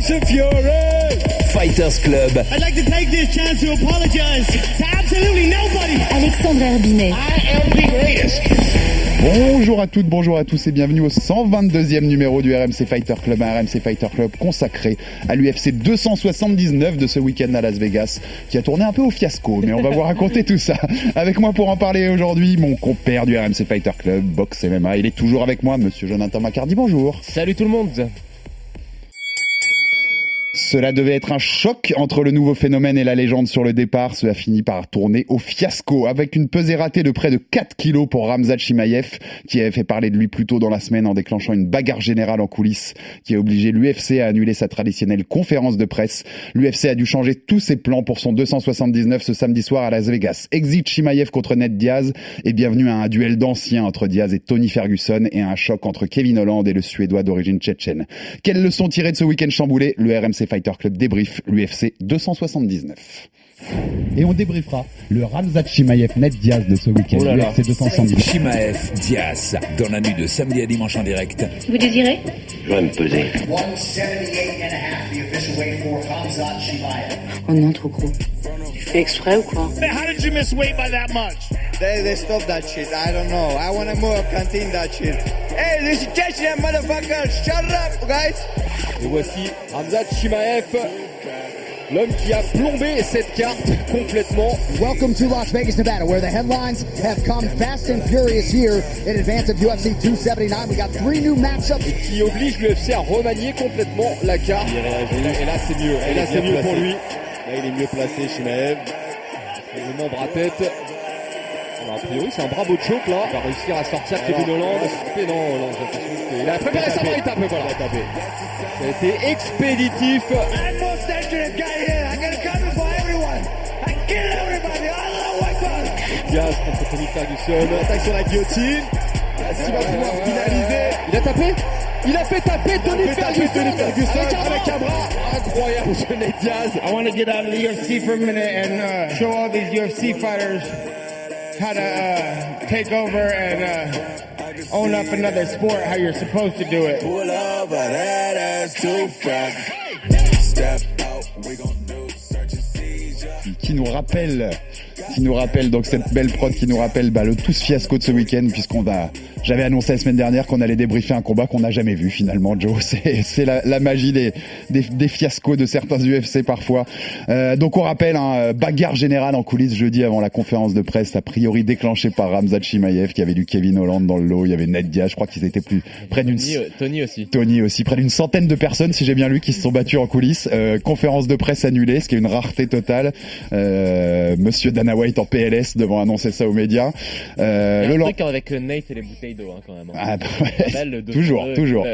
Fury. Fighters Club. I'd like to take this chance to apologize to absolutely nobody. Alexandre Herbinet. I am the greatest. Bonjour à toutes, bonjour à tous et bienvenue au 122e numéro du RMC Fighter Club, un RMC Fighter Club consacré à l'UFC 279 de ce week-end à Las Vegas, qui a tourné un peu au fiasco, mais on va vous raconter tout ça. Avec moi pour en parler aujourd'hui, mon compère du RMC Fighter Club, Box MMA, il est toujours avec moi, monsieur Jonathan Macardy, bonjour. Salut tout le monde Cela devait être un choc entre le nouveau phénomène et la légende sur le départ. Cela finit par tourner au fiasco avec une pesée ratée de près de 4 kilos pour Ramzat Chimaev qui avait fait parler de lui plus tôt dans la semaine en déclenchant une bagarre générale en coulisses qui a obligé l'UFC à annuler sa traditionnelle conférence de presse. L'UFC a dû changer tous ses plans pour son 279 ce samedi soir à Las Vegas. Exit Chimaev contre Ned Diaz et bienvenue à un duel d'anciens entre Diaz et Tony Ferguson et à un choc entre Kevin Holland et le Suédois d'origine tchétchène. Quelles leçons tirées de ce week-end chamboulé? Le RMC Fighter Club débrief l'UFC 279. Et on débriefera le Ramzat Chimaev Net Diaz de ce week-end, Oh là là. l'UFC 279. Chimaev Diaz, dans la nuit de samedi à dimanche en direct. Vous désirez? Je vais me peser. 178 and a half, the official weight for Hamzat Chimaev. Oh non, trop gros. Tu fais exprès ou quoi? How did you miss weight by that much? They, they stop that shit. I don't know. I want to more continue that shit. Hey, this is Chechen motherfucker. Shut up, guys. Et voici Hamzat Chimaev, l'homme qui a plombé cette carte complètement. Welcome to Las Vegas, Nevada, where the headlines have come fast and furious here in advance of UFC 279. We got three new matchups. Et qui oblige l'UFC à remanier complètement la carte. Et là, c'est mieux. Et là, c'est mieux pour lui. Là, il est mieux placé, Chimaev. Le bras tête. A priori, c'est un bravo de choc là. Il va réussir à sortir Kevin Holland. Et non, Holland, j'ai l'impression que- Il a préparé sa vraie étape, voilà. Ça a été expéditif. Diaz contre Tony Ferguson. Attaque sur la guillotine. Est-ce qu'il va pouvoir finaliser Il a tapé Il a fait taper Tony Il Ferguson, Tony Ferguson avec un bras. avec un bras. Incroyable Diaz. I want to get out of the UFC for a minute and uh, show all these UFC fighters how to uh, take over and uh, own up another sport how you're supposed to do it. Pull over that ass too fat. Step out, we gon' do search and seizure. qui nous rappelle, qui nous rappelle donc cette belle prod qui nous rappelle bah, le tout ce fiasco de ce week-end puisqu'on va, j'avais annoncé la semaine dernière qu'on allait débriefer un combat qu'on n'a jamais vu finalement, Joe. C'est, la, la magie des, des, des fiascos de certains UFC parfois. Euh, donc on rappelle un bagarre générale en coulisses jeudi avant la conférence de presse, a priori déclenchée par Ramzat Chimaev qui avait du Kevin Holland dans le lot, il y avait Ned Diaz, je crois qu'ils étaient plus près d'une Tony, euh, Tony aussi. Tony aussi, près d'une centaine de personnes, si j'ai bien lu, qui se sont battues en coulisses. Euh, conférence de presse annulée, ce qui est une rareté totale. Euh, Monsieur Dana White en PLS devant annoncer ça aux médias. Euh, le truc avec euh, Nate et les bouteilles hein, quand même. Ah, bah ouais. toujours, 202, toujours.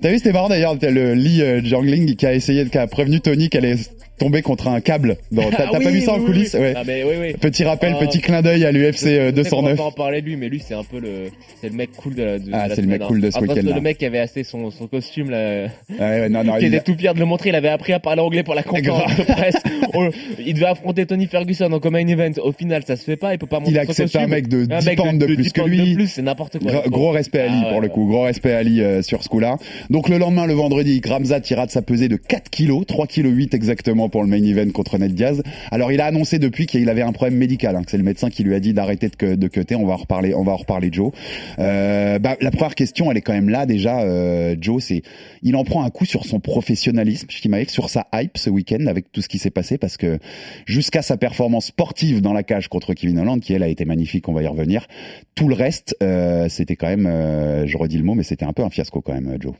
T'as vu, c'était marrant d'ailleurs, le Lee euh, Jangling qui a essayé, qui a prévenu Tony qu'elle allait tomber contre un câble. Dans- T'as Ah pas vu ça en oui, coulisses. Ouais. Ah, mais. Petit rappel, Ah, petit clin d'œil à l'UFC euh, Je sais qu'on va 209. pas en parler de lui, mais lui c'est un peu le, c'est le mec cool de la. De, Ah, c'est le mec cool de ce Après, week-end-là. Le mec qui avait acheté son, son costume là, Ouais, ouais, non, non, qui il était a- tout fier de le montrer, il avait appris à parler anglais pour la conférence de presse. Oh, il devait affronter Tony Ferguson en main event. Au final, ça se fait pas, il peut pas montrer Il accepte un mec de 10 mec pounds de plus 10 que lui. c'est n'importe quoi. Gros, gros respect à Ali Ah, pour le coup, gros respect à Ali euh, sur ce coup-là. Donc le lendemain, le vendredi, Gramzat ira de sa pesée de 4 kilos, 3 kilos 8 exactement pour le main event contre Ned Diaz. Alors il a annoncé depuis qu'il avait un problème médical, hein, que c'est le médecin qui lui a dit d'arrêter de, de cutter. On va en reparler, on va en reparler Joe. Euh, bah, la première question, elle est quand même là déjà. euh, Joe, c'est il en prend un coup sur son professionnalisme, Shimaev, sur sa hype ce week-end avec tout ce qui s'est passé parce que jusqu'à sa performance sportive dans la cage contre Kevin Holland, qui elle a été magnifique, on va y revenir. Tout le reste, euh, c'était quand même, je redis le mot, mais c'était un peu un fiasco quand même, Joe.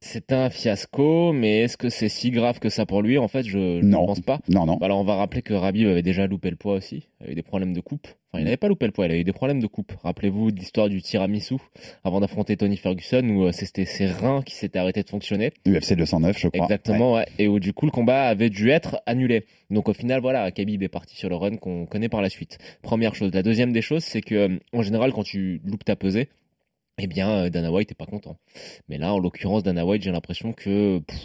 C'est un fiasco, mais est-ce que c'est si grave que ça pour lui? En fait, je ne pense pas. Non, non. Alors, on va rappeler que Rabib avait déjà loupé le poids aussi. Il avait des problèmes de coupe. Enfin, il n'avait pas loupé le poids, il avait eu des problèmes de coupe. Rappelez-vous de l'histoire du tiramisu avant d'affronter Tony Ferguson où euh, c'était ses reins qui s'étaient arrêtés de fonctionner. UFC 209, je crois. Exactement, ouais. Et où du coup le combat avait dû être annulé. Donc au final, voilà, Khabib est parti sur le run qu'on connaît par la suite. Première chose. La deuxième des choses, c'est que euh, en général, quand tu loupes ta pesée, eh bien euh, Dana White est pas content. Mais là, en l'occurrence, Dana White, j'ai l'impression que pff,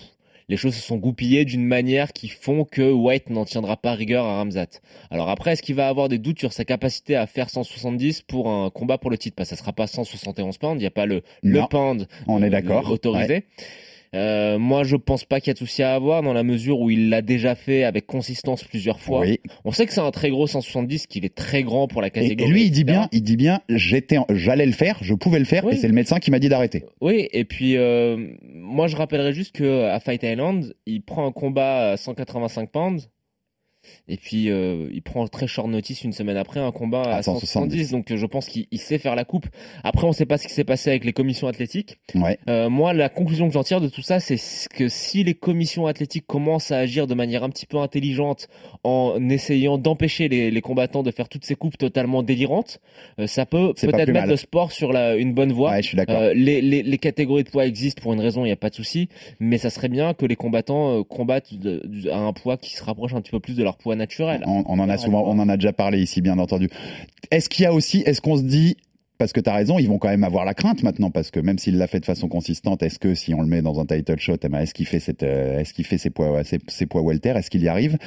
les choses se sont goupillées d'une manière qui font que White n'en tiendra pas rigueur à Ramzat. Alors après, est-ce qu'il va avoir des doutes sur sa capacité à faire 170 pour un combat pour le titre? Parce que ça sera pas 171 pounds, il n'y a pas le, le pound On est euh, d'accord. autorisé. Ouais. Euh, moi, je pense pas qu'il y a de souci à avoir dans la mesure où il l'a déjà fait avec consistance plusieurs fois. Oui. On sait que c'est un très gros 170, qu'il est très grand pour la catégorie. et lui, il dit bien, il dit bien, j'étais, j'allais le faire, je pouvais le faire, Oui. et c'est le médecin qui m'a dit d'arrêter. Oui, et puis euh, moi je rappellerai juste que à Fight Island, il prend un combat à 185 pounds. Et puis euh, il prend très short notice une semaine après un combat à, À 170. 170, donc euh, je pense qu'il il sait faire la coupe. Après on sait pas ce qui s'est passé avec les commissions athlétiques. Ouais. Euh, moi la conclusion que j'en tire de tout ça c'est que si les commissions athlétiques commencent à agir de manière un petit peu intelligente en essayant d'empêcher les, les combattants de faire toutes ces coupes totalement délirantes, euh, ça peut peut-être mettre mal. le sport sur la, une bonne voie. Ouais, je suis d'accord. Les, les, les catégories de poids existent pour une raison, il n'y a pas de souci, mais ça serait bien que les combattants combattent de- de- à un poids qui se rapproche un petit peu plus de leur poids naturel. On, on en a souvent, on en a déjà parlé ici, bien entendu. Est-ce qu'il y a aussi, est-ce qu'on se dit, parce que tu as raison, ils vont quand même avoir la crainte maintenant, parce que même s'il l'a fait de façon consistante, est-ce que si on le met dans un title shot, eh ben, est-ce qu'il fait cette, euh, est-ce qu'il fait ses poids, ses, ses poids welter, est-ce qu'il y arrive?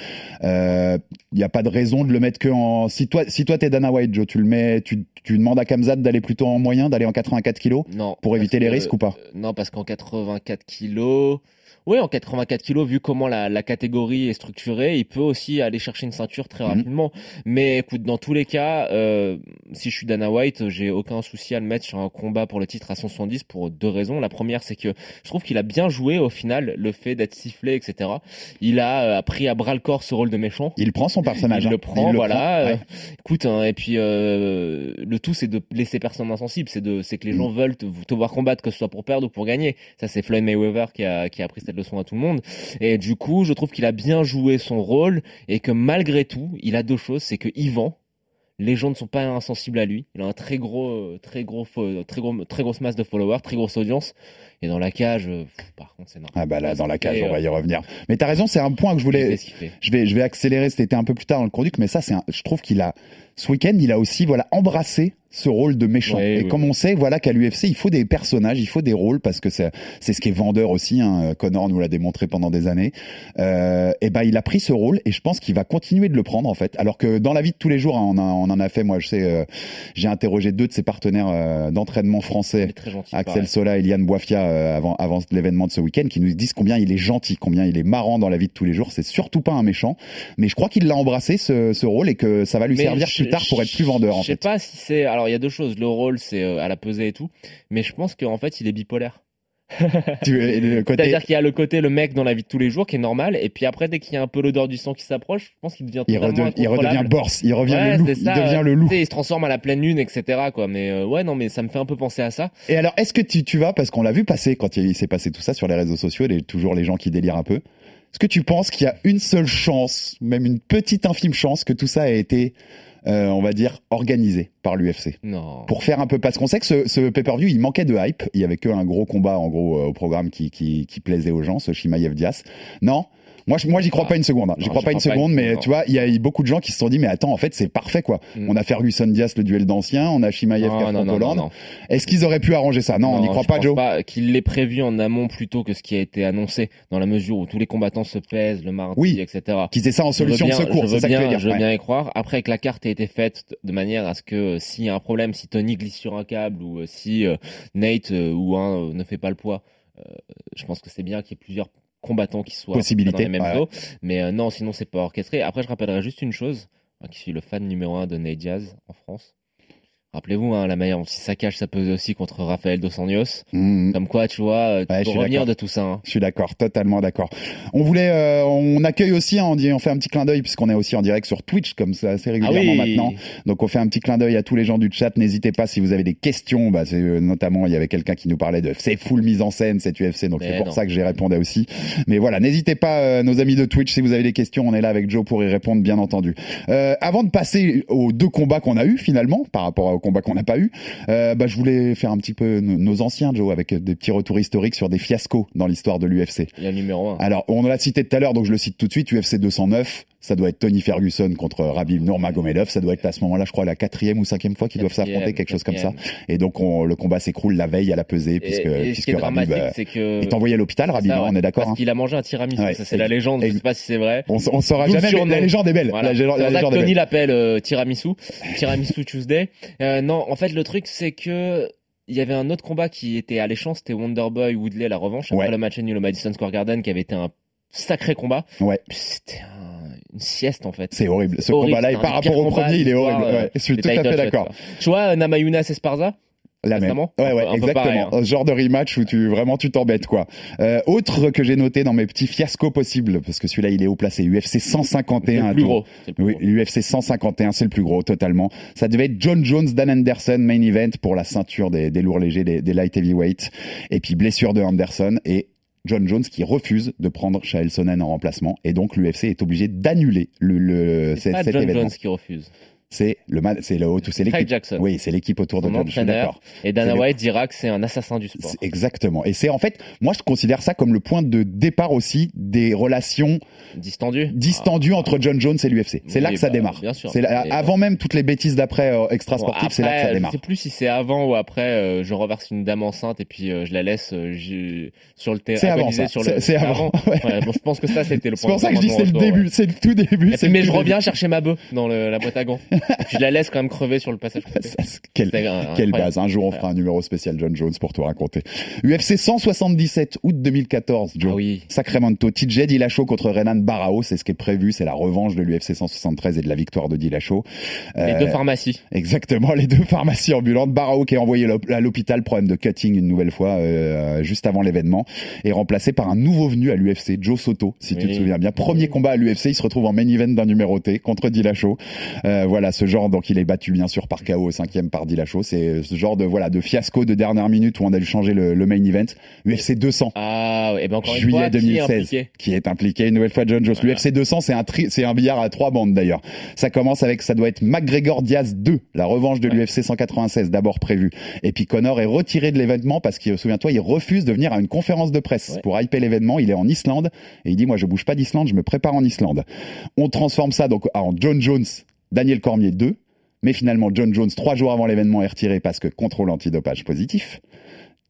Euh, Il n'y a pas de raison de le mettre que en. Si toi, si toi t'es Dana White, Joe, tu le mets, tu, tu demandes à Kamzat d'aller plutôt en moyen, d'aller en 84 kilos Non. pour éviter les que- risques ou pas? euh, Non, parce qu'en 84 kilos. Oui, en 84 kilos, vu comment la, la catégorie est structurée, il peut aussi aller chercher une ceinture très Mhm. rapidement. Mais écoute, dans tous les cas, euh, si je suis Dana White, j'ai aucun souci à le mettre sur un combat pour le titre à 170 pour deux raisons. La première, c'est que je trouve qu'il a bien joué au final le fait d'être sifflé, etc. Il a euh, pris à bras le corps ce rôle de méchant. Il prend son personnage. Il hein. le prend, Il voilà. prend, euh, ouais. Écoute, hein, et puis euh, le tout, c'est de laisser personne insensible. C'est de, c'est que les Mm. gens veulent te, te voir combattre, que ce soit pour perdre ou pour gagner. Ça, c'est Floyd Mayweather qui a, qui a appris cette leçon à tout le monde. Et du coup, je trouve qu'il a bien joué son rôle et que malgré tout, il a deux choses, c'est que Yvan. Les gens ne sont pas insensibles à lui. Il a un très gros, euh, très gros, fo- très gros, très grosse masse de followers, très grosse audience. Et dans la cage, euh, pff, par contre, c'est normal. Ah bah là, dans la cage, on va euh, y revenir. Mais t'as raison, c'est un point que je voulais. Je vais, je vais accélérer. C'était un peu plus tard dans le conduit, mais ça, c'est, un- je trouve qu'il a ce week-end, il a aussi voilà embrassé ce rôle de méchant. Ouais, et comme on sait, voilà qu'à l'UFC, il faut des personnages, il faut des rôles parce que c'est, c'est ce qui est vendeur aussi. Hein. Connor nous l'a démontré pendant des années. Euh, et ben, il a pris ce rôle et je pense qu'il va continuer de le prendre en fait. Alors que dans la vie de tous les jours, hein, on, a- on en a fait. Moi, je sais, euh, j'ai interrogé deux de ses partenaires euh, d'entraînement français. Axel pareil. Sola et Liane Boifia euh, avant, avant l'événement de ce week-end qui nous disent combien il est gentil, combien il est marrant dans la vie de tous les jours. C'est surtout pas un méchant, mais je crois qu'il l'a embrassé ce, ce rôle et que ça va lui Mais servir je- plus tard pour être plus vendeur en Je sais fait. pas si c'est. Alors il y a deux choses. Le rôle c'est euh, à la pesée et tout, mais je pense qu'en fait il est bipolaire. Côté- C'est-à-dire qu'il y a le côté le mec dans la vie de tous les jours qui est normal, et puis après dès qu'il y a un peu l'odeur du sang qui s'approche, je pense qu'il devient il, redevient, il redevient. Borse, il revient Ouais, le loup, c'est il ça, devient le loup. Il se transforme à la pleine lune, etc. Quoi. Mais euh, ouais, non, mais ça me fait un peu penser à ça. Et alors, est-ce que tu, tu vas, parce qu'on l'a vu passer quand il, il s'est passé tout ça sur les réseaux sociaux, les, toujours les gens qui délirent un peu, est-ce que tu penses qu'il y a une seule chance, même une petite infime chance, que tout ça ait été, euh, on va dire, organisé par l'UFC pour faire un peu parce qu'on sait que ce, ce pay-per-view il manquait de hype. Il y avait que un gros combat en gros euh, au programme qui, qui, qui plaisait aux gens ce Shimaev Diaz non moi je- moi j'y crois Ah. pas une seconde hein. j'y crois pas une pas seconde une mais seconde, tu vois il y a eu beaucoup de gens qui se sont dit mais attends en fait c'est parfait quoi Mm. on a Ferguson Diaz le duel d'anciens on a Shimaev non, Hollande est-ce qu'ils auraient pu arranger ça? Non, on n'y croit je pas pense Joe pas qu'il l'ait prévu en amont plutôt que ce qui a été annoncé, dans la mesure où tous les combattants se pèsent le mardi, Oui. etc. qu'ils aient ça en solution de secours je c'est veux ça que tu bien, veux dire je veux bien y croire. Après que la carte ait été faite de manière à ce que euh, s'il y a un problème, si Tony glisse sur un câble ou euh, si euh, Nate ou un ne fait pas le poids, je pense que c'est bien qu'il y ait plusieurs combattants qui soient Possibilité, dans les mêmes ouais. Mais euh, non, sinon c'est pas orchestré. Après, je rappellerai juste une chose, moi qui suis le fan numéro un de Nate Diaz en France. Rappelez-vous, hein, la manière dont si ça cache, ça pesait aussi contre Rafael Dos Anjos. Mhm. Comme quoi, tu vois, euh, tu Ouais, peux revenir de tout ça. hein. Je suis d'accord, totalement d'accord. On voulait, euh, on accueille aussi, hein, on, dit, on fait un petit clin d'œil puisqu'on est aussi en direct sur Twitch comme ça assez régulièrement Ah oui. maintenant. Donc on fait un petit clin d'œil à tous les gens du chat. N'hésitez pas si vous avez des questions. Bah, c'est euh, notamment il y avait quelqu'un qui nous parlait de c'est full mise en scène cette UFC, donc Mais c'est pour non. ça que j'y répondais aussi. Mais voilà, n'hésitez pas, euh, nos amis de Twitch, si vous avez des questions, on est là avec Joe pour y répondre, bien entendu. Euh, avant de passer aux deux combats qu'on a eu finalement, par rapport aux qu'on n'a pas eu, euh, bah, je voulais faire un petit peu nos, anciens Joe avec des petits retours historiques sur des fiascos dans l'histoire de l'UFC. Il y a le numéro 1. Alors, on l'a cité tout à l'heure, donc je le cite tout de suite. UFC 209, ça doit être Tony Ferguson contre Rabib Nurmagomedov. Ça doit être à ce moment-là, je crois, la quatrième ou cinquième fois qu'ils doivent s'affronter, quelque chose comme ça. Et donc, on- le combat s'écroule la veille à la pesée, puisque, et, et puisque qui est Rabib dramatique, c'est que. est envoyé à l'hôpital. Rabib, Ça, hein, ouais, on est d'accord. Parce hein. qu'il a mangé un tiramisu. Ouais, ça, c'est la légende. Je sais pas si c'est vrai. On, on saura jamais, la légende est belle. Voilà. La, la légende Tony l'appelle euh, tiramisu, tiramisu Tuesday. Euh, non, en fait, le truc, c'est que il y avait un autre combat qui était alléchant, c'était Wonderboy Woodley la revanche après Ouais. le match nul au Madison Square Garden, qui avait été un sacré combat. Ouais. C'était un- une sieste en fait. C'est horrible. Ce combat-là, par rapport au premier, il est horrible. l'histoire, Ouais, je suis tout à fait d'accord. Tu vois, Namayunas Esparza La même. Ouais, ouais, Un exactement. pareil, hein. Genre de rematch où tu vraiment tu t'embêtes quoi. Euh, autre que j'ai noté dans mes petits fiascos possibles, parce que celui-là il est haut placé, UFC 151. C'est le plus gros. Le plus Oui, gros. l'UFC 151, c'est le plus gros, totalement. Ça devait être John Jones, Dan Anderson, main event pour la ceinture des, des lourds légers, des, des light heavyweight. Et puis blessure de Anderson et John Jones qui refuse de prendre Chael Sonnen en remplacement. Et donc l'UFC est obligé d'annuler le, le, C'est pas cet John événement. Jones qui refuse. C'est le, c'est le, c'est l'équipe. Jackson. Oui, c'est l'équipe autour de entraîneur. d'accord. Et Dana C'est White dira que c'est un assassin du sport. C'est- Exactement. Et c'est en fait, moi je considère ça comme le point de départ aussi des relations Distendu. distendues entre John Jones et l'UFC. C'est Oui, là que ça bah, démarre. bien sûr. C'est avant même toutes les bêtises d'après euh, extra Bon, sportives, c'est là que ça démarre. Je sais plus si c'est avant ou après. euh, je reverse une dame enceinte et puis euh, je la laisse euh, sur le terrain. C'est avant C'est- c'est avant. Ouais. Ouais, bon, je pense que ça c'était le C'est point. pour ça que je dis que c'est le début, c'est le tout début. c'est mais je reviens chercher ma bœuf dans la boîte à gants. et je la laisse quand même crever sur le passage. Quelle, quelle base. Un jour, on fera un numéro spécial John Jones pour tout raconter. UFC 177, août 2014, Joe. Ah oui. Sacramento, TJ Dillashaw contre Renan Barao, c'est ce qui est prévu, c'est la revanche de l'UFC 173 et de la victoire de Dillashaw. Les Euh, deux pharmacies. Exactement, les deux pharmacies ambulantes. Barao qui est envoyé à l'hôpital, problème de cutting une nouvelle fois, euh, juste avant l'événement, est remplacé par un nouveau venu à l'UFC, Joe Soto, si tu te souviens bien. Premier combat à l'UFC, il se retrouve en main event d'un numéroté contre Dillashaw. Euh, voilà, ce genre, donc il est battu bien sûr par KO au cinquième par Dillashaw. C'est ce genre de voilà de fiasco de dernière minute où on a dû changer le, le main event. UFC 200. Ah, et ben encore une Juillet fois, qui est 2016, impliqué qui est impliqué une nouvelle fois John Jones. Voilà. L'UFC 200, c'est un tri- c'est un billard à trois bandes d'ailleurs. Ça commence avec, ça doit être McGregor Diaz 2, la revanche de Ouais. l'UFC 196 d'abord prévue. Et puis Connor est retiré de l'événement parce qu'il, souviens-toi, il refuse de venir à une conférence de presse Ouais. pour hyper l'événement. Il est en Islande et il dit, moi je bouge pas d'Islande, je me prépare en Islande. On transforme ça donc en John Jones, Daniel Cormier 2. Mais finalement, John Jones, trois jours avant l'événement, est retiré parce que contrôle antidopage positif.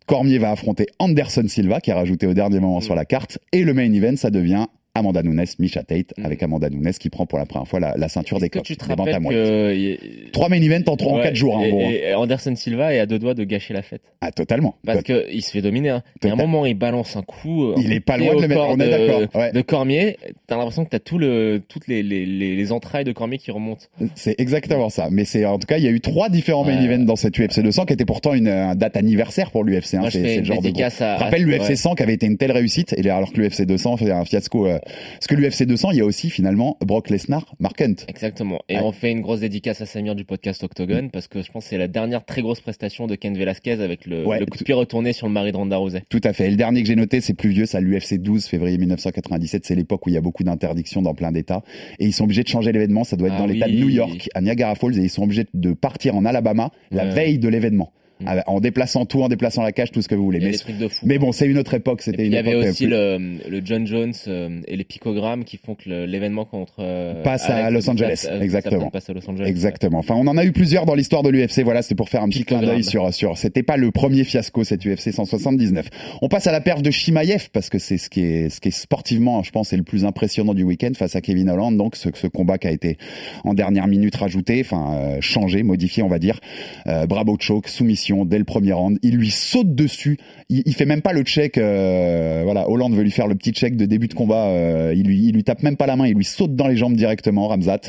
Cormier va affronter Anderson Silva, qui est rajouté au dernier moment Mm. sur la carte. Et le main event, ça devient Amanda Nunes, Misha Tate, Mm. avec Amanda Nunes qui prend pour la première fois la, la ceinture des Est-ce que coqs, tu te des rappelles bantamweight. Trois main events en, trois, en Ouais, quatre jours, hein, en et, hein. et Anderson Silva est à deux doigts de gâcher la fête. Ah, totalement. Parce que il se fait dominer. Hein. Y a un moment, il balance un coup. euh, Il est pas loin de le mettre, on est de- d'accord, ouais. De Cormier, t'as l'impression que t'as tout le, toutes les, les, les, les entrailles de Cormier qui remontent. C'est exactement ça. Mais c'est en tout cas, il y a eu trois différents main events dans cette UFC 200 qui était pourtant une, euh, date anniversaire pour l'UFC. Hein. C'est le genre de à- Rappelle à- l'UFC ouais. 100 qui avait été une telle réussite, et alors que l'UFC 200 fait un fiasco. euh, Parce que l'UFC 200, il y a aussi finalement Brock Lesnar, Mark Hunt. Exactement. Et Ouais. on fait une grosse dédicace à Samir du podcast Octogone parce que je pense que c'est la dernière très grosse prestation de Ken Velasquez avec le, Ouais. le coup de pied retourné sur le mari de Ronda Rousey. Tout à fait. Et le dernier que j'ai noté, c'est plus vieux, ça l'UFC 12, février 1997. C'est l'époque où il y a beaucoup d'interdictions dans plein d'États. Et ils sont obligés de changer l'événement. Ça doit être Ah dans l'État de. New York, à Niagara Falls. Et ils sont obligés de partir en Alabama la veille de l'événement. Mm. En déplaçant tout, en déplaçant la cage, tout ce que vous voulez. Mais, de fou. mais bon, c'est une autre époque. C'était une il y avait époque, euh, aussi plus- le, le John Jones euh, et les picogrammes qui font que l'événement contre euh, Passe à Alex Los Angeles, passe- euh, exactement. passe à Los Angeles. Exactement. Enfin, on en a eu plusieurs dans l'histoire de l'UFC. Voilà, c'est pour faire un petit clin d'œil sur sur. C'était pas le premier fiasco cette UFC 179. On passe à la perf de Shimaev parce que c'est ce qui est ce qui est sportivement, je pense, c'est le plus impressionnant du week-end face à Kevin Holland. Donc ce, ce combat qui a été en dernière minute rajouté, enfin euh, changé, modifié, on va dire. Euh, bravo choke, soumission dès le premier round. Il lui saute dessus. Il, il fait même pas le check. euh, voilà, Hollande veut lui faire le petit check de début de combat. euh, il lui, il lui tape même pas la main. Il lui saute dans les jambes directement, Ramzat.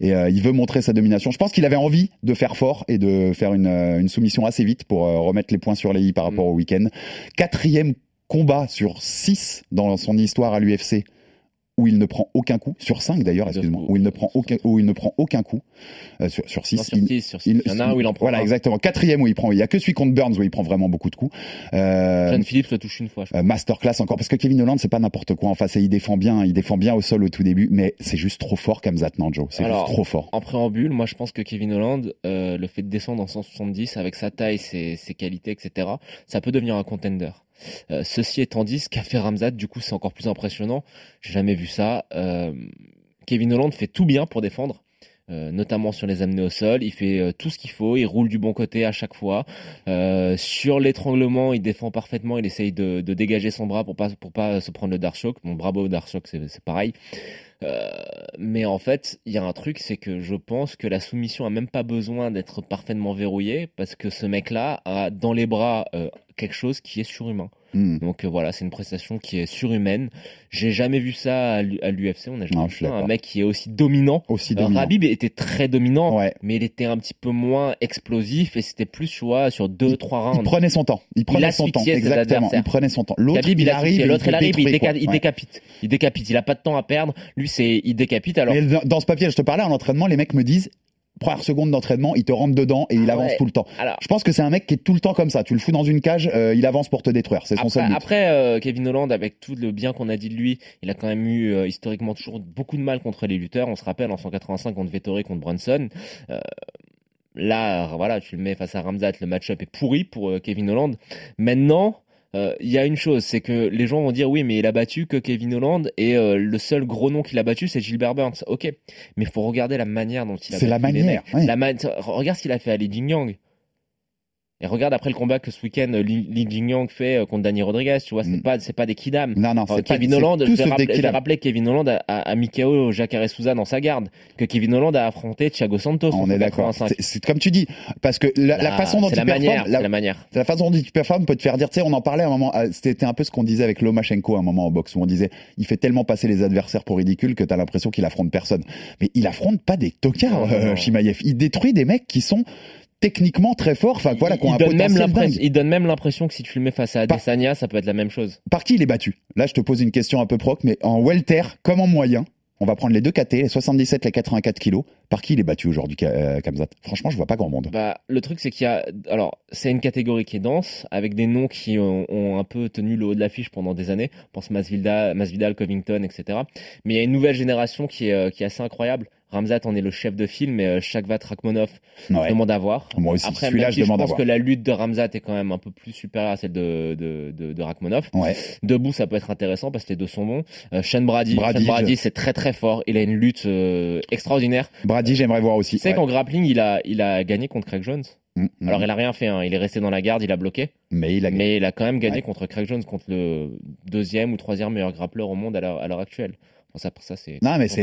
Et euh, il veut montrer sa domination. Je pense qu'il avait envie de faire fort et de faire une, une soumission assez vite pour remettre les points sur les i par rapport au week-end. Quatrième combat sur six dans son histoire à l'UFC où il ne prend aucun coup sur 5 d'ailleurs excuse-moi où il ne prend aucun où il ne prend aucun coup euh, sur sur 6 Non, sur six, sur six. Il y en a un où il en prend voilà un. exactement quatrième où il prend il y a que celui contre Burns où il prend vraiment beaucoup de coups euh, John Phillips le touche une fois. je euh, masterclass encore parce que Kevin Holland c'est pas n'importe quoi en face et il défend bien il défend bien au sol au tout début mais c'est juste trop fort comme Zat Joe c'est juste trop fort En préambule, moi je pense que Kevin Holland, euh, le fait de descendre en 170 avec sa taille, ses, ses qualités, etc., ça peut devenir un contender. Euh, ceci étant dit, ce qu'a fait Ramzat, du coup, c'est encore plus impressionnant. J'ai jamais vu ça. Euh, Kevin Holland fait tout bien pour défendre. Euh, notamment sur les amener au sol, il fait euh, tout ce qu'il faut, il roule du bon côté à chaque fois. Euh, sur l'étranglement, il défend parfaitement, il essaye de, dégager son bras pour pas pour pas se prendre le dark shock. Bon, bravo dark shock, c'est pareil. Mais en fait, il y a un truc, c'est que je pense que la soumission a même pas besoin d'être parfaitement verrouillée parce que ce mec-là a dans les bras quelque chose qui est surhumain. Hmm. Donc euh, voilà, c'est une prestation qui est surhumaine. J'ai jamais vu ça à l'U- à l'UFC. On a jamais Non, vu ça, un mec qui est aussi dominant. aussi Euh, dominant Rabib était très dominant, ouais mais il était un petit peu moins explosif et c'était plus, tu vois, sur deux, trois rounds. il prenait son temps il prenait son temps exactement il prenait son temps l'autre il il, arrive l'autre il arrive, il, déca- il décapite. Il décapite, il a pas de temps à perdre. Lui, c'est, il décapite. Alors, dans ce papier, je te parlais en entraînement, les mecs me disent première seconde d'entraînement, il te rentre dedans et il Ah avance ouais. tout le temps. alors, Je pense que c'est un mec qui est tout le temps comme ça. Tu le fous dans une cage, euh, il avance pour te détruire. C'est son seul but. après, euh, Kevin Holland, avec tout le bien qu'on a dit de lui, il a quand même eu euh, historiquement toujours beaucoup de mal contre les lutteurs. On se rappelle en 185 contre Vettori, contre Brunson. Là, voilà, tu le mets face à Ramzat, le match-up est pourri pour Kevin Holland. Maintenant, il y a une chose, c'est que les gens vont dire oui, mais il a battu que Kevin Holland et euh, le seul gros nom qu'il a battu, c'est Gilbert Burns. Ok, mais il faut regarder la manière dont il a C'est la battu manière. ouais. La ma- Regarde ce qu'il a fait à Li Jingyang. Et regarde après le combat que ce week-end Li, Li Jingyang fait euh, contre Danny Rodriguez, tu vois, c'est Mm. pas c'est pas des kidam. Non, non, Euh, c'est pas Kevin c'est Holland, je vais, rappeler, Kevin Holland a, a, a Mikao Jacare Souza dans sa garde, que Kevin Holland a affronté Thiago Santos. On est d'accord. 85. C'est- comme tu dis, parce que la, la Là, façon dont il la performe, manière, la, la manière. la façon dont il performe peut te faire dire, tu sais, on en parlait à un moment, euh, c'était un peu ce qu'on disait avec Lomachenko à un moment en boxe, où on disait, il fait tellement passer les adversaires pour ridicule que t'as l'impression qu'il affronte personne. Mais il affronte pas des tocards, euh, non. Chimaev. Il détruit des mecs qui sont techniquement très forts, enfin voilà, un donne même l'impression- il donne même l'impression que si tu le mets face à Par- Adesanya, ça peut être la même chose. Par qui il est battu? Là, je te pose une question un peu proc, mais en welter comme en moyen, on va prendre les deux KT, les 77, les 84 kilos. Par qui il est battu aujourd'hui, euh, Kamzat? Franchement, je vois pas grand monde. Bah, le truc, c'est qu'il y a. Alors, c'est une catégorie qui est dense, avec des noms qui ont, ont un peu tenu le haut de l'affiche pendant des années. Je pense Masvidal, Masvidal, Covington, etc. Mais il y a une nouvelle génération qui est, euh, qui est assez incroyable. Ramzat en est le chef de file, mais euh, Shakvat Rakhmonov Ouais. demande à voir. Moi aussi, Après, celui-là, je si je demande à pense voir. que la lutte de Ramzat est quand même un peu plus supérieure à celle de, de, de, de Rakhmonov. Ouais. Debout, ça peut être intéressant parce que les deux sont bons. Euh, Sean Brady, Brady, Sean Brady je- c'est très très fort. Il a une lutte euh, extraordinaire. Brady, j'aimerais voir aussi. Tu sais Ouais. qu'en grappling, il a, il a gagné contre Craig Jones. Mm, mm. Alors, il a rien fait. hein. Il est resté dans la garde, il a bloqué. mais il a Mais il a quand même gagné Ouais. contre Craig Jones, contre le deuxième ou troisième meilleur grappleur au monde à l'heure actuelle. Bon, ça, pour ça, c'est. Non, mais c'est.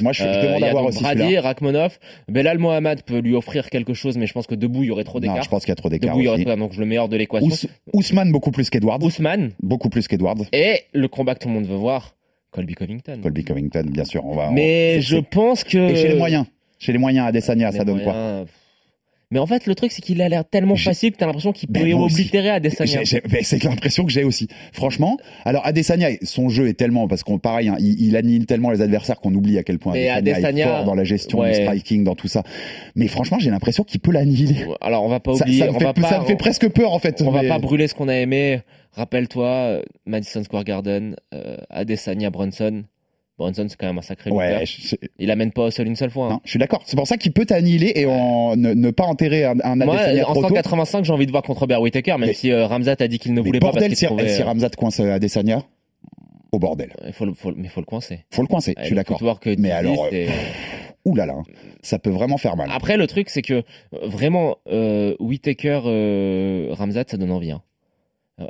Moi, je, je Euh, demande à voir aussi Brady. Rakhmonov. Belal Mohamed peut lui offrir quelque chose, mais je pense que debout, il y aurait trop Non, d'écart. je pense qu'il y a trop d'écart. Debout, il y aurait trop. Donc, le meilleur de l'équation. Ous- Ousmane, beaucoup plus qu'Edwards. Ousmane. Beaucoup plus qu'Edwards. Et le combat que tout le monde veut voir, Colby Covington. Colby Covington, bien sûr. On va, Mais je pense que. Et chez les moyens. Chez les moyens, Adesanya, Les ça donne quoi moyens. Mais en fait, le truc, c'est qu'il a l'air tellement facile que t'as l'impression qu'il peut Ben, aussi. oblitérer Adesanya. Ben, C'est l'impression que j'ai aussi. Franchement, alors Adesanya, son jeu est tellement parce qu'on pareil, hein, il, il annihile tellement les adversaires qu'on oublie à quel point Adesanya, est fort dans la gestion ouais. du striking, dans tout ça. Mais franchement, j'ai l'impression qu'il peut l'annihiler. Alors, on va pas Ça, oublier. ça me on fait, va pas, ça me fait presque peur en fait. On va pas brûler ce qu'on a aimé. Rappelle-toi, euh, Madison Square Garden, euh, Adesanya Brunson. Brunson, c'est quand même un sacré Ouais, je, Il amène pas au sol une seule fois. hein. non, je suis d'accord. C'est pour ça qu'il peut t'annihiler et en, ne, ne pas enterrer un, un Moi, Adesanya en trop tôt. 185, j'ai envie de voir contre Robert Whittaker, même Mais- si euh, Ramzat a dit qu'il ne Mais voulait pas parce bordel, si, trouvait. si euh, Ramzat coince Adesanya, au bordel. il faut le, faut, mais il faut le coincer. Faut le coincer, je suis d'accord. Mais alors, c'est- Ouh là là, hein. ça peut vraiment faire mal. Après, le truc, c'est que euh, vraiment, euh, Whittaker, euh, Ramzat, ça donne envie. Hein.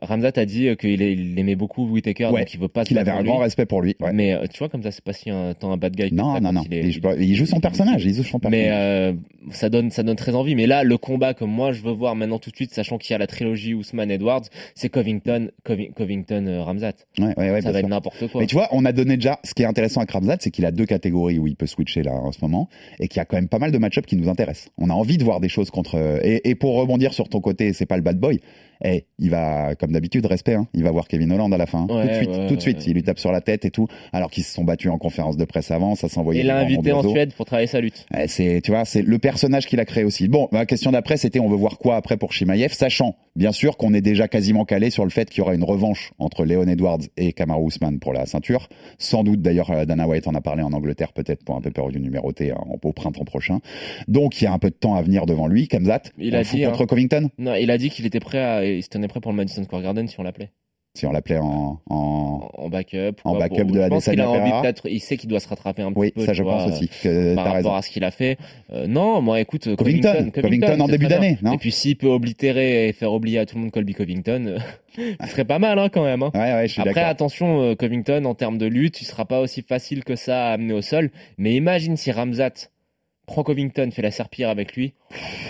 Ramzat a dit qu'il il aimait beaucoup Whitaker, Ouais, donc il veut pas Qu'il avait un grand respect pour lui. ouais. Mais euh, tu vois, comme ça, c'est pas si un un bad guy. que Non, ça, non, non. il est- Il, joue- il joue son personnage. Il joue son personnage. mais euh, ça donne ça donne très envie. Mais là, le combat que moi je veux voir maintenant tout de suite, sachant qu'il y a la trilogie Ousmane Edwards, c'est Covington, Covi- Covington euh, Ramzat. Ouais, ouais, ouais, ça va sûr. être n'importe quoi. Mais tu vois, on a donné déjà. Ce qui est intéressant avec Ramzat, c'est qu'il a deux catégories où il peut switcher là en ce moment, et qu'il y a quand même pas mal de match-ups qui nous intéressent. On a envie de voir des choses contre. Et, et pour rebondir sur ton côté, c'est pas le bad boy. Eh, il va, comme d'habitude, respect. Hein, il va voir Kevin Holland à la fin. Ouais, tout de suite, ouais, tout de suite. ouais. Il lui tape sur la tête et tout. Alors qu'ils se sont battus en conférence de presse avant, ça s'envoyait. Il l'a invité en. Suède pour travailler sa lutte. Eh, C'est, tu vois, c'est le personnage qu'il a créé aussi. Bon, ma question d'après, c'était on veut voir quoi après pour Shimaev, sachant bien sûr qu'on est déjà quasiment calé sur le fait qu'il y aura une revanche entre Leon Edwards et Kamaru Usman pour la ceinture. Sans doute, d'ailleurs, euh, Dana White en a parlé en Angleterre, peut-être pour un peu peur du numéroté hein, au printemps prochain. Donc, il y a un peu de temps à venir devant lui, Kamzat. Il a dit, contre hein. Covington, Non, il a dit qu'il était prêt à, il se tenait prêt pour le Madison Square Garden si on l'appelait. si on l'appelait en, en... Backup. En quoi, backup pour- de Je pense qu'il a envie peut-être, il sait qu'il doit se rattraper un Oui, petit peu. ça tu je pense vois, aussi. Que par rapport raison. à ce qu'il a fait. Euh, non, moi, écoute, euh, Covington, Covington, Covington en début d'année, Et puis s'il peut oblitérer et faire oublier à tout le monde Colby Covington, euh, ce serait pas mal hein, quand même. hein. Ouais, ouais, je suis Après, attention, euh, Covington, en termes de lutte, il sera pas aussi facile que ça à amener au sol. Mais imagine si Ramzat prend Covington, fait la serpillère avec lui.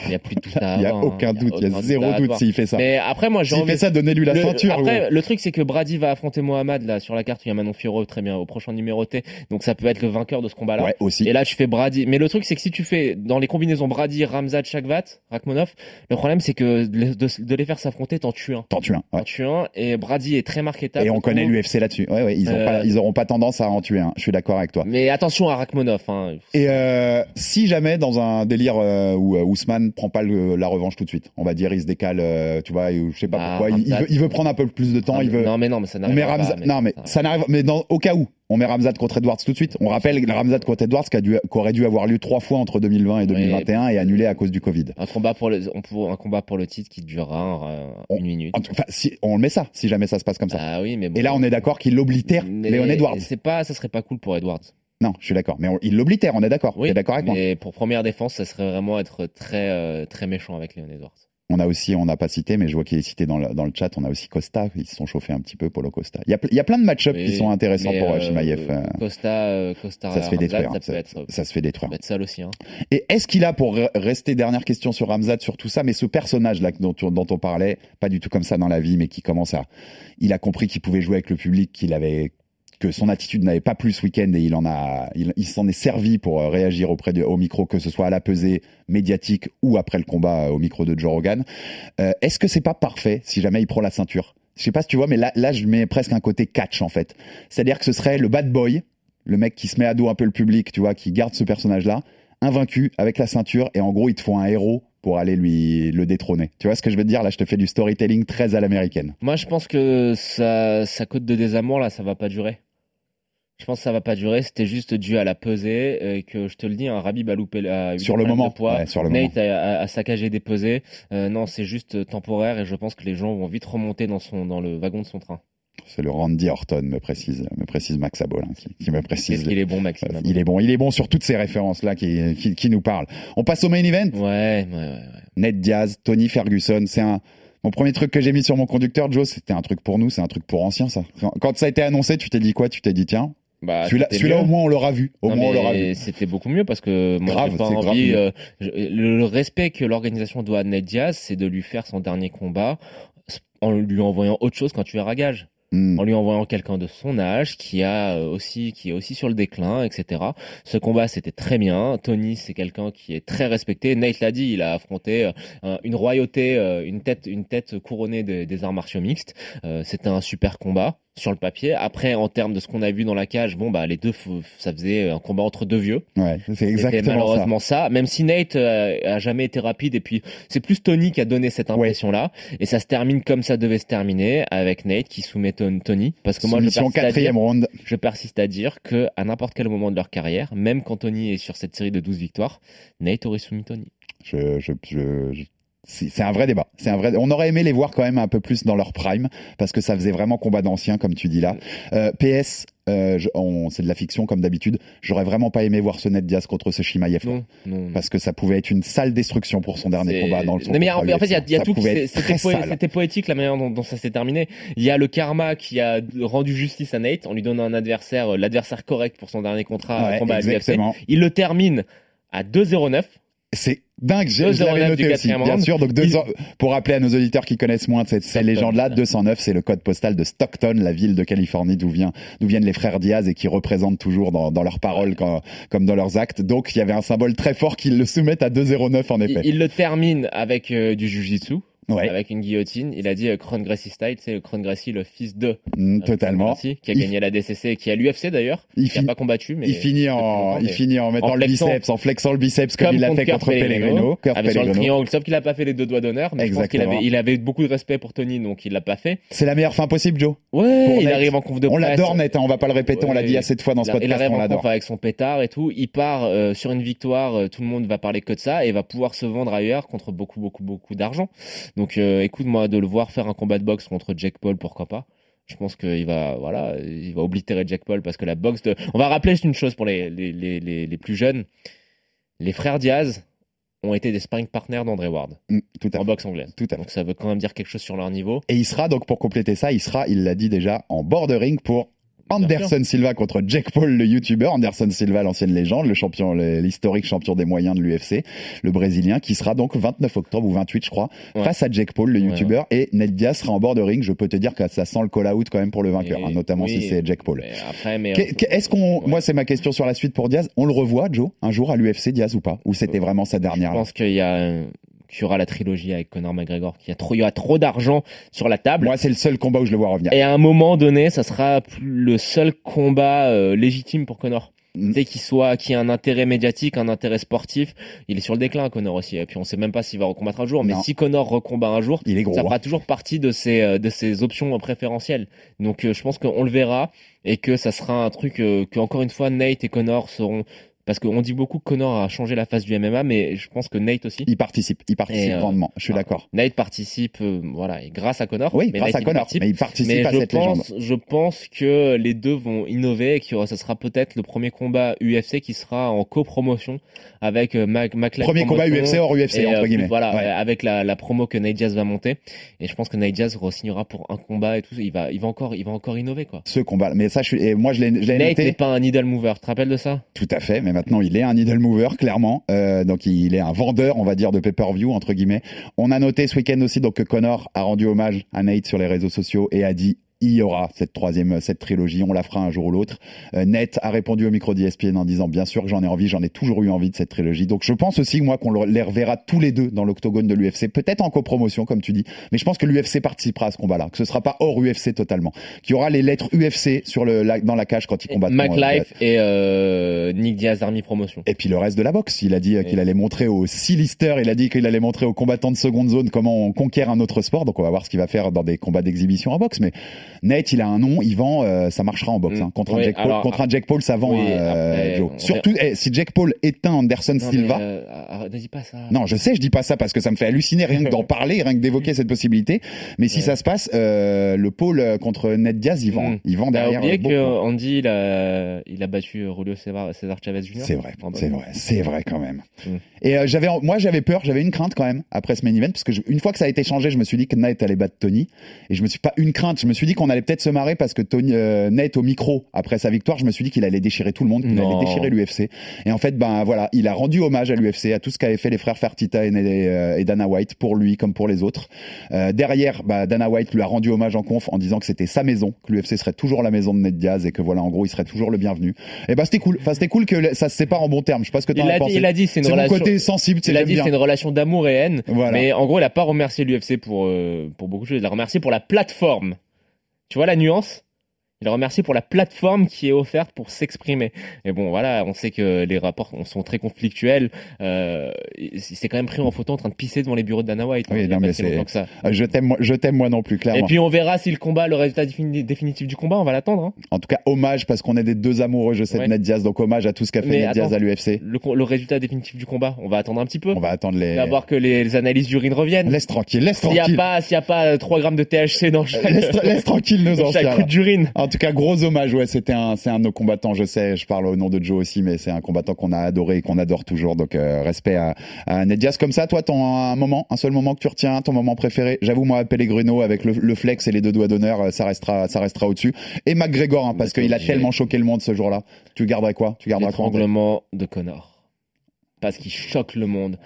Il n'y a plus de doute à Il y a hein. aucun doute, il y a zéro doute s'il fait ça. Mais après, moi, j'ai S'il fait ça, donnez-lui la ceinture. Après, le truc, c'est que Brady va affronter Mohamed là sur la carte. Il y a Manon Fiorot très bien au prochain numéroté. Donc ça peut être le vainqueur de ce combat-là. Ouais, aussi. Et là, tu fais Brady. Mais le truc, c'est que si tu fais dans les combinaisons Brady, Ramzat, Shakvat, Rakhmonov, le problème, c'est que de, les faire s'affronter, t'en tues un. T'en tues un. T'en tues un. Et Brady est très marketable. Et on connaît l'UFC là-dessus. Ouais, ouais, ils, ont Euh, pas, tendance à en tuer un. Je suis d'accord avec toi. Mais attention à Rakhmonov. Hein. Et euh, si jamais dans un délire euh, où euh, Ousmane prend pas le- la revanche tout de suite, on va dire il se décale, euh, tu vois, et je sais pas Bah, pourquoi, il, veut, il veut prendre un peu plus de temps, Non, il veut. Non, mais non, mais ça on n'arrive met mais- non mais ça n'arrive, mais dans, au cas où, on met Ramzat contre Edwards tout de suite. On rappelle Ramzat contre Edwards qui, a dû, qui aurait dû avoir lieu trois fois entre 2020 et 2021 et annulé à cause du Covid. Un combat pour le, on un combat pour le titre qui durera un- une minute. En tout- Enfin, si, on le met ça, si jamais ça se passe comme ça. Ah oui, mais bon. Et là, on est d'accord qu'il l'oblitère, Mais Léon Edwards. C'est pas, ça serait pas cool pour Edwards. Non, je suis d'accord, mais on- il l'oblitère, on est d'accord. Oui, d'accord avec moi mais pour première défense, ça serait vraiment être très, euh, très méchant avec Léon Edwards. On a aussi, on n'a pas cité, mais je vois qu'il est cité dans le, dans le chat, on a aussi Costa, ils se sont chauffés un petit peu, Polo Costa. Il y a, ple- il y a plein de match-ups qui sont intéressants pour euh, euh, Shimaev. euh, Costa, Costa, ça se fait détruire. Ça hein, peut ça, être, ça se fait détruire. ça peut être sale aussi. Hein. Et est-ce qu'il a, pour re- rester dernière question sur Ramzat, sur tout ça, mais ce personnage-là dont, on- dont on parlait, pas du tout comme ça dans la vie, mais qui commence à. Il a compris qu'il pouvait jouer avec le public, qu'il avait que son attitude n'avait pas plu ce week-end et il en a, il, s'en est servi pour euh, réagir auprès de, au micro, que ce soit à la pesée médiatique ou après le combat euh, au micro de Joe Rogan. Euh, Est-ce que c'est pas parfait si jamais il prend la ceinture? Je sais pas si tu vois, mais là, là, je mets presque un côté catch en fait. C'est-à-dire que ce serait le bad boy, le mec qui se met à dos un peu le public, tu vois, qui garde ce personnage-là, invaincu avec la ceinture et en gros il te faut un héros pour aller lui le détrôner. Tu vois ce que je veux te dire? Là, je te fais du storytelling très à l'américaine. Moi, je pense que sa, sa cote de désamour, là, ça va pas durer. Je pense que ça va pas durer. C'était juste dû à la pesée et que je te le dis, un Rabib a loupé eu Sur le moment, de poids. ouais, sur le Nate a, a- a saccagé des pesées. Euh, non, c'est juste temporaire et je pense que les gens vont vite remonter dans son dans le wagon de son train. C'est le Randy Orton, me précise, me précise Max Abol, hein, qui, qui me précise. Qu'il est bon, Euh, Il est bon, il est bon sur toutes ces références-là qui, qui, qui nous parlent. On passe au main event. Ouais, ouais, ouais. ouais. Ned Diaz, Tony Ferguson, c'est un. Mon premier truc que j'ai mis sur mon conducteur, Joe, c'était un truc pour nous, c'est un truc pour anciens, ça. Quand ça a été annoncé, tu t'es dit quoi? Tu t'es dit, tiens, Bah, celui-là, au moins on l'aura vu. Au Non, moins on l'aura vu. C'était beaucoup mieux parce que moi Grave, pas grave euh, le, respect que l'organisation doit à Ned Diaz, c'est de lui faire son dernier combat en lui envoyant autre chose quand tu es à gage. Hmm. En lui envoyant quelqu'un de son âge qui a euh, aussi qui est aussi sur le déclin, etc. Ce combat c'était très bien. Tony c'est quelqu'un qui est très respecté. Nate l'a dit, il a affronté euh, un- une royauté, euh, une tête une tête couronnée des, des arts martiaux mixtes. Euh, c'était un super combat sur le papier. Après en termes de ce qu'on a vu dans la cage, bon bah les deux ça faisait un combat entre deux vieux. Ouais, c'est exactement ça. malheureusement ça. Même si Nate euh, a jamais été rapide et puis c'est plus Tony qui a donné cette impression là et ça se termine comme ça devait se terminer avec Nate qui soumet Ton- Tony parce que moi je persiste, dire, je persiste à dire que à n'importe quel moment de leur carrière, même quand Tony est sur cette série de 12 victoires, Nate aurait soumis Tony. Je, je, je, je- C'est un vrai débat. C'est un vrai. On aurait aimé les voir quand même un peu plus dans leur prime parce que ça faisait vraiment combat d'anciens, comme tu dis là. Euh, PS, euh, c'est de la fiction comme d'habitude. J'aurais vraiment pas aimé voir ce Ned Diaz contre ce Shimaev. Non, non. Parce que ça pouvait être une sale destruction pour son dernier combat dans le Non, mais en, fait, il y a, y a tout. C'était poé- poétique la manière dont, dont ça s'est terminé. Il y a le karma qui a rendu justice à Nate en lui donnant un adversaire, euh, l'adversaire correct pour son dernier contrat Ouais, combat à l'UFC. Il le termine à 2-0-9. C'est dingue, je, je 2,09 l'avais noté aussi, bien round. sûr. Donc, 200 pour rappeler à nos auditeurs qui connaissent moins cette, ces légendes-là, 209, c'est le code postal de Stockton, la ville de Californie d'où vient, d'où viennent les frères Diaz et qui représentent toujours dans, dans leurs paroles quand- comme dans leurs actes. Donc, il y avait un symbole très fort qu'ils le soumettent à 209 en Il, effet. il le termine avec euh, du jujitsu. Ouais. Avec une guillotine. Il a dit euh, Kron Gracie style, c'est Kron Gracie, le fils de Mm, euh, totalement. Gracie, qui a Il- gagné la DCC et qui a l'UFC d'ailleurs. Il n'a pas combattu, mais il finit en, il finit en mettant en le biceps, en flexant le biceps comme, il l'a fait contre Pellegrino. Avec sur le triangle, sauf qu'il a pas fait les deux doigts d'honneur, mais je pense qu'il Exactement. avait, il avait beaucoup de respect pour Tony, donc il l'a pas fait. C'est la meilleure fin possible, Joe. Ouais, Pour il arrive en conf de On presse. l'adore, net, hein, on va pas le répéter, on l'a dit assez de fois dans ce a- il podcast, arrive on en conf avec son pétard et tout. Il part euh, sur une victoire, tout le monde va parler que de ça et va pouvoir se vendre ailleurs contre beaucoup, beaucoup, beaucoup d'argent. Donc, euh, écoute-moi, de le voir faire un combat de boxe contre Jack Paul, pourquoi pas je pense qu'il va, voilà, il va oblitérer Jack Paul parce que la boxe de. On va rappeler une chose pour les, les, les, les, plus jeunes. Les frères Diaz ont été des sparring partners d'André Ward Mm, tout à en fait. boxe anglaise. Tout à fait. Donc ça veut quand même dire quelque chose sur leur niveau. Et il sera donc pour compléter ça, il sera, il l'a dit déjà, en bordering pour Anderson Silva contre Jack Paul, le YouTuber. Anderson Silva, l'ancienne légende, le champion, l'historique champion des moyens de l'UFC, le Brésilien, qui sera donc 29 octobre ou 28, je crois, Ouais. face à Jack Paul, le Ouais, YouTuber. Et Ned Diaz sera en bordering. Je peux te dire que ça sent le call-out quand même pour le vainqueur, hein, notamment oui, si c'est Jack Paul. Est-ce qu'on, moi c'est ma question sur la suite pour Diaz, on le revoit, Joe, un jour à l'UFC, Diaz ou pas? Ou c'était vraiment sa Je dernière là pense qu'il y a euh, qu'il y aura la trilogie avec Conor McGregor, qu'il y a trop, il y aura trop d'argent sur la table. Moi c'est le seul combat où je le vois revenir. Et à un moment donné, ça sera le seul combat euh, légitime pour Conor. Mm. Tu sais, qu'il soit, qu'il y ait un intérêt médiatique, un intérêt sportif. Il est sur le déclin, Conor aussi. Et puis on sait même pas s'il va recombattre un jour. Mais Non. si Conor recombat un jour, Il est gros. ça hein. fera toujours partie de ses, euh, de ses options préférentielles. Donc euh, je pense qu'on le verra et que ça sera un truc euh, que encore une fois Nate et Conor seront parce qu'on dit beaucoup que Conor a changé la face du MMA, mais je pense que Nate aussi. Il participe, il participe Et, euh, grandement. Je suis d'accord. Nate participe, euh, voilà, et grâce à Conor. Oui, mais grâce Nate, à il Connor, participe. mais il participe Mais à je cette légende. pense, je pense que les deux vont innover et que ça sera peut-être le premier combat UFC qui sera en copromotion avec euh, Mac, McLean Premier combat UFC hors UFC et, entre guillemets. Voilà, Ouais. avec la, la promo que Nate Diaz va monter. Et je pense que Nate Diaz re-signera pour un combat et tout. Il va, il va encore, il va encore innover quoi. Ce combat, mais ça, je suis, et moi je l'ai, Nate n'est pas un needle mover. Tu te rappelles de ça? Tout à fait, mais maintenant il est un needle mover, clairement. Euh, donc il est un vendeur, on va dire, de pay-per-view, entre guillemets. On a noté ce week-end aussi donc, que Connor a rendu hommage à Nate sur les réseaux sociaux et a dit il y aura cette troisième, cette trilogie, on la fera un jour ou l'autre. Euh, Nate a répondu au micro d'ESPN en disant bien sûr que j'en ai envie, j'en ai toujours eu envie de cette trilogie. Donc je pense aussi moi qu'on le- les reverra tous les deux dans l'octogone de l'UFC, peut-être en copromotion comme tu dis, mais je pense que l'UFC participera à ce combat-là, que ce sera pas hors UFC totalement, qu'il y aura les lettres UFC sur le, la- dans la cage quand ils combattent. McLife et euh, Nick Diaz Army Promotion. Et puis le reste de la boxe, il a dit euh, qu'il allait montrer aux C-listers, il a dit qu'il allait montrer aux combattants de seconde zone comment on conquiert un autre sport. Donc on va voir ce qu'il va faire dans des combats d'exhibition en boxe. Mais Nate, il a un nom, il vend, euh, ça marchera en boxe. Mm. hein. Contre, Oui, un Jack Paul, alors, contre un Jack Paul, ça vend, oui, euh, après, Joe. Surtout, eh, si Jack Paul éteint Anderson Non, Silva. ne dis pas ça. Non, je sais, je dis pas ça parce que ça me fait halluciner rien que d'en parler, rien que d'évoquer cette possibilité. Mais si ça se passe, euh, le Paul contre Ned Diaz, il vend, Mm. il vend derrière. oublié que Andy il a, il a battu Julio César, César Chavez Jr. C'est vrai, c'est vrai, c'est vrai quand même. Mm. Et euh, j'avais, moi j'avais peur, j'avais une crainte quand même après ce main event parce que je- une fois que ça a été changé, je me suis dit que Nate allait battre Tony et je me suis pas une crainte, je me suis dit qu'on allait peut-être se marrer parce que Tony euh, Nate au micro après sa victoire, je me suis dit qu'il allait déchirer tout le monde, qu'il allait déchirer l'UFC. Et en fait, ben voilà, il a rendu hommage à l'UFC, à tout ce qu'avaient fait les frères Fertitta et, euh, et Dana White pour lui comme pour les autres. Euh, derrière, bah, Dana White lui a rendu hommage en conf en disant que c'était sa maison, que l'UFC serait toujours la maison de Ned Diaz et que voilà, en gros, il serait toujours le bienvenu. Et bah c'était cool, enfin c'était cool que ça se sépare en bon terme. Je sais pas ce que t'en Il as a, pensé. dit, il a dit c'est une relation. côté sensible, c'est il a dit c'est une relation d'amour et haine. Voilà. Mais en gros, il a pas remercié l'UFC pour euh, pour beaucoup de choses. Il a remercié pour la plateforme. Tu vois la nuance? Il le remercie pour la plateforme qui est offerte pour s'exprimer. Et bon, voilà, on sait que les rapports sont très conflictuels. Euh, il s'est quand même pris en photo en train de pisser devant les bureaux de Dana White. hein, Oui, a non, mais c'est- ça. Je t'aime, moi- je t'aime moi non plus, clairement. Et puis on verra si le combat, le résultat défini- définitif du combat, on va l'attendre. hein. En tout cas, hommage parce qu'on est des deux amoureux, je sais, Ouais. de Ned Diaz, donc hommage à tout ce qu'a fait Mais Ned Diaz à l'UFC. Le, résultat définitif du combat, on va attendre un petit peu. On va attendre les. Voir que les, les analyses d'urine reviennent. Laisse tranquille, laisse S'il n'y a tranquille. pas, s'il y a pas euh, 3 grammes de THC dans chaque, Laisse, laisse tranquille nos chaque anciens. coup d'urine. En tout cas, gros hommage, ouais, c'était un, c'est un de nos combattants, je sais, je parle au nom de Joe aussi, mais c'est un combattant qu'on a adoré et qu'on adore toujours, donc euh, respect à, à Ned Diaz. Comme ça, toi, ton un moment, un seul moment que tu retiens, ton moment préféré, j'avoue, moi, Pellegrino, avec le, le flex et les deux doigts d'honneur, euh, ça restera, ça restera au-dessus. Et McGregor, hein, parce qu'il a tellement choqué le monde ce jour-là. Tu garderais quoi? Tu garderais quoi en L'étranglement de Connor. Parce qu'il choque le monde.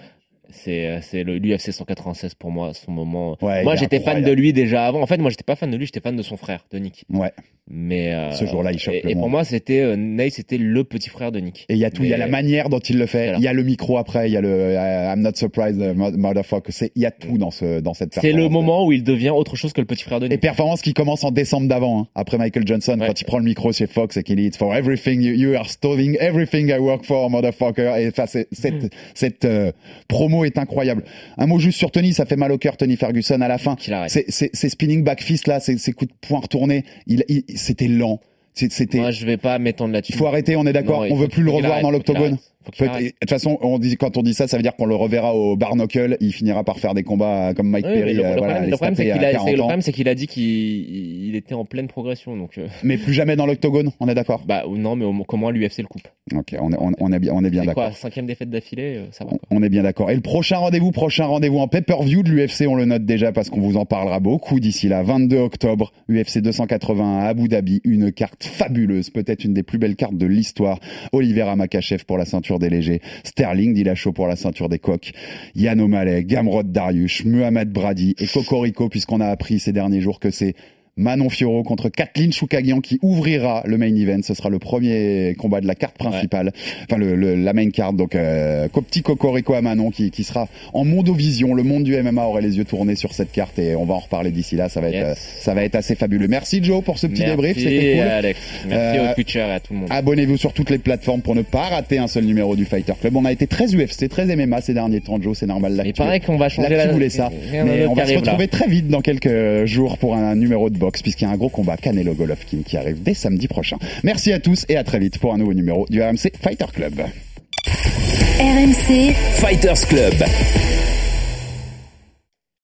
C'est euh, c'est le l'UFC 196 pour moi, son moment. Ouais, moi j'étais fan de lui déjà avant. En fait, moi j'étais pas fan de lui, j'étais fan de son frère, de Nick. Ouais. Mais euh, Ce jour-là, il choque et, le et pour moi, c'était euh, Ney, c'était le petit frère de Nick. Et il y a tout, il y a la manière dont il le fait, Voilà. il y a le micro après, il y a le euh, I'm not surprised, uh, mo- motherfucker, c'est, il y a tout dans ce, dans cette C'est le moment où il devient autre chose que le petit frère de Et Nick. performance qui commence en décembre d'avant, hein, après Michael Johnson, Ouais. quand il prend le micro chez Fox et qu'il dit It's for everything you, you are stealing everything I work for, motherfucker. Et enfin, cette, cette euh, promo est incroyable. Un mot juste sur Tony, ça fait mal au cœur, Tony Ferguson à la fin. Ces spinning back fist là, ces, ces coups de poing retournés, il, il- c'était lent. C'était. Moi, je vais pas m'étendre là-dessus. Il faut arrêter, on est d'accord. On veut plus le revoir dans l'octogone. De toute façon, on dit, quand on dit ça, ça veut dire qu'on le reverra au Barnacle. Il finira par faire des combats comme Mike Oui, Perry. le, euh, le voilà, problème, c'est qu'il a, 40 c'est- le ans. problème, c'est qu'il a dit qu'il il était en pleine progression. Donc, euh, Mais plus jamais dans l'octogone, on est d'accord? bah non, mais au- comment l'UFC le coupe Ok, on est, on, on est bien, on est bien C'est d'accord. cinquième défaite d'affilée, euh, ça va. On- Quoi. On est bien d'accord. Et le prochain rendez-vous, prochain rendez-vous en pay-per-view de l'UFC, on le note déjà parce qu'on vous en parlera beaucoup d'ici là. 22 octobre, UFC 280 à Abu Dhabi, une carte fabuleuse, peut-être une des plus belles cartes de l'histoire. Oliver Makachev pour la ceinture des légers, Sterling Dillashaw pour la ceinture des coqs, Yann O'Malley, Gamrod Dariush, Muhammad Brady et Cocorico puisqu'on a appris ces derniers jours que c'est Manon Fioro contre Kathleen Choukagian qui ouvrira le main event. Ce sera le premier combat de la carte principale, enfin le, le- la main card. Donc euh, petit Cocorico à Manon qui, qui sera en mondovision. Le monde du MMA aurait les yeux tournés sur cette carte et on va en reparler d'ici là. Ça va être Yes. euh, ça va être assez fabuleux. Merci Joe pour ce petit Merci, débrief. C'était cool. Alex. Merci Euh, au Twitcher et à tout le monde. Abonnez-vous sur toutes les plateformes pour ne pas rater un seul numéro du Fighter Club. On a été très UFC, très MMA ces derniers temps, Joe. C'est normal. Il paraît qu'on va changer la. voulait ça. Mais on va se là. retrouver très vite dans quelques jours pour un numéro de boxe, puisqu'il y a un gros combat Canelo Golovkin qui arrive dès samedi prochain. Merci à tous et à très vite pour un nouveau numéro du RMC Fighter Club. RMC, Fighters Club.